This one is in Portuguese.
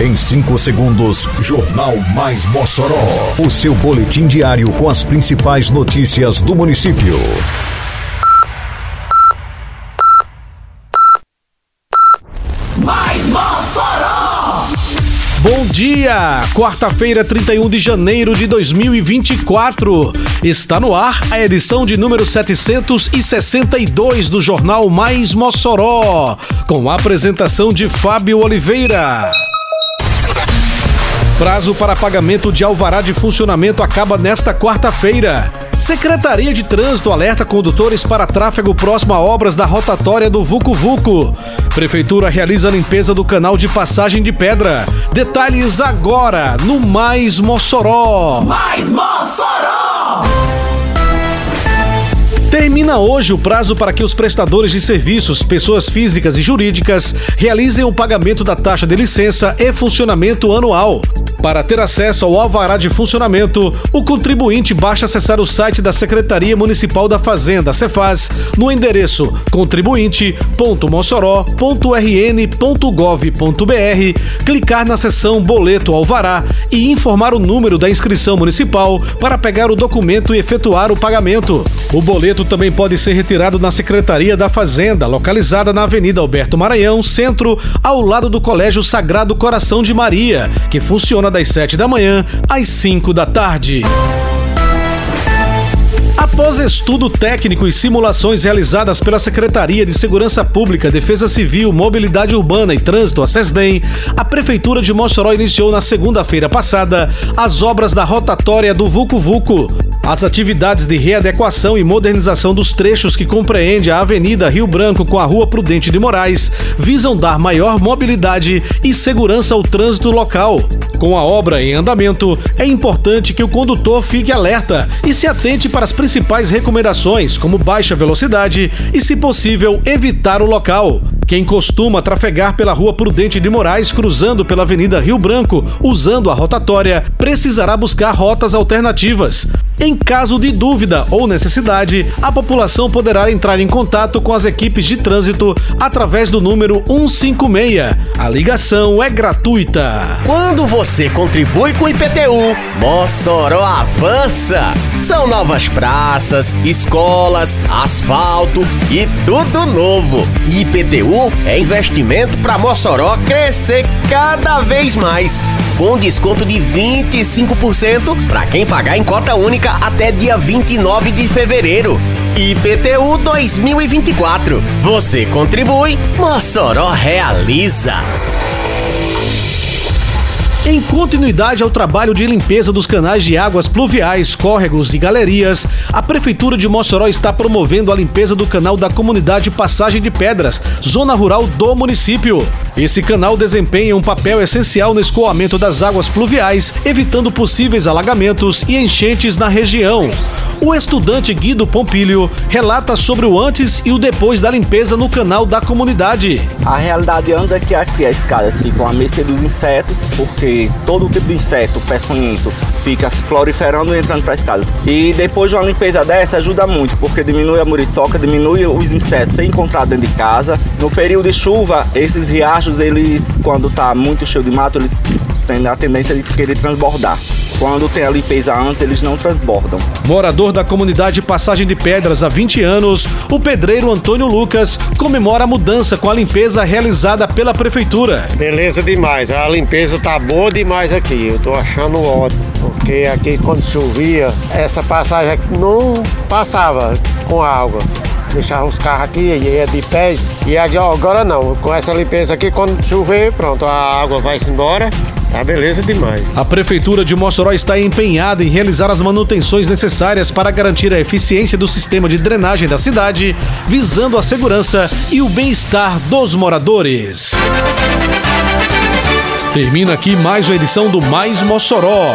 Em 5 segundos, Jornal Mais Mossoró. O seu boletim diário com as principais notícias do município. Mais Mossoró! Bom dia! Quarta-feira, 31 de janeiro de 2024. Está no ar a edição de número 762 do Jornal Mais Mossoró, com a apresentação de Fábio Oliveira. Prazo para pagamento de alvará de funcionamento acaba nesta quarta-feira. Secretaria de Trânsito alerta condutores para tráfego próximo a obras da rotatória do Vucu Vucu. Prefeitura realiza a limpeza do canal de passagem de pedra. Detalhes agora no Mais Mossoró. Mais Mossoró! Termina hoje o prazo para que os prestadores de serviços, pessoas físicas e jurídicas, realizem o pagamento da taxa de licença e funcionamento anual. Para ter acesso ao alvará de funcionamento, o contribuinte basta acessar o site da Secretaria Municipal da Fazenda, Cefaz, no endereço contribuinte.mossoró.rn.gov.br, clicar na seção Boleto Alvará e informar o número da inscrição municipal para pegar o documento e efetuar o pagamento. O boleto também pode ser retirado na Secretaria da Fazenda, localizada na Avenida Alberto Maranhão, centro, ao lado do Colégio Sagrado Coração de Maria, que funciona das 7 da manhã às 5 da tarde. Após estudo técnico e simulações realizadas pela Secretaria de Segurança Pública, Defesa Civil, Mobilidade Urbana e Trânsito, a SESDEM, a Prefeitura de Mossoró iniciou na segunda-feira passada as obras da rotatória do Vucu Vucu. As atividades de readequação e modernização dos trechos que compreende a Avenida Rio Branco com a Rua Prudente de Moraes visam dar maior mobilidade e segurança ao trânsito local. Com a obra em andamento, é importante que o condutor fique alerta e se atente para as principais recomendações, como baixa velocidade e, se possível, evitar o local. Quem costuma trafegar pela Rua Prudente de Moraes cruzando pela Avenida Rio Branco usando a rotatória precisará buscar rotas alternativas. Em caso de dúvida ou necessidade, a população poderá entrar em contato com as equipes de trânsito através do número 156. A ligação é gratuita. Quando você contribui com o IPTU, Mossoró avança. São novas praças, escolas, asfalto e tudo novo. IPTU é investimento para Mossoró crescer cada vez mais. Com desconto de 25% para quem pagar em cota única até dia 29 de fevereiro. IPTU 2024. Você contribui, Mossoró realiza. Em continuidade ao trabalho de limpeza dos canais de águas pluviais, córregos e galerias, a Prefeitura de Mossoró está promovendo a limpeza do canal da comunidade Passagem de Pedras, zona rural do município. Esse canal desempenha um papel essencial no escoamento das águas pluviais, evitando possíveis alagamentos e enchentes na região. O estudante Guido Pompilho relata sobre o antes e o depois da limpeza no canal da comunidade. A realidade antes é que aqui as escadas ficam à mercê dos insetos, porque todo tipo de inseto peçonhento fica proliferando e entrando para as casas. E depois de uma limpeza dessa ajuda muito, porque diminui a muriçoca, diminui os insetos ser encontrados dentro de casa. No período de chuva, esses riachos, eles, quando tá muito cheio de mato, eles têm a tendência de querer transbordar. Quando tem a limpeza antes, eles não transbordam. Morador da comunidade Passagem de Pedras há 20 anos, o pedreiro Antônio Lucas comemora a mudança com a limpeza realizada pela prefeitura. Beleza demais, a limpeza tá boa demais aqui, eu tô achando ótimo, porque aqui quando chovia, essa passagem aqui não passava com água. Deixava os carros aqui e ia de pé. E agora não, com essa limpeza aqui, quando chover, pronto, a água vai-se embora Tá beleza demais. A Prefeitura de Mossoró está empenhada em realizar as manutenções necessárias para garantir a eficiência do sistema de drenagem da cidade, visando a segurança e o bem-estar dos moradores. Termina aqui mais uma edição do Mais Mossoró,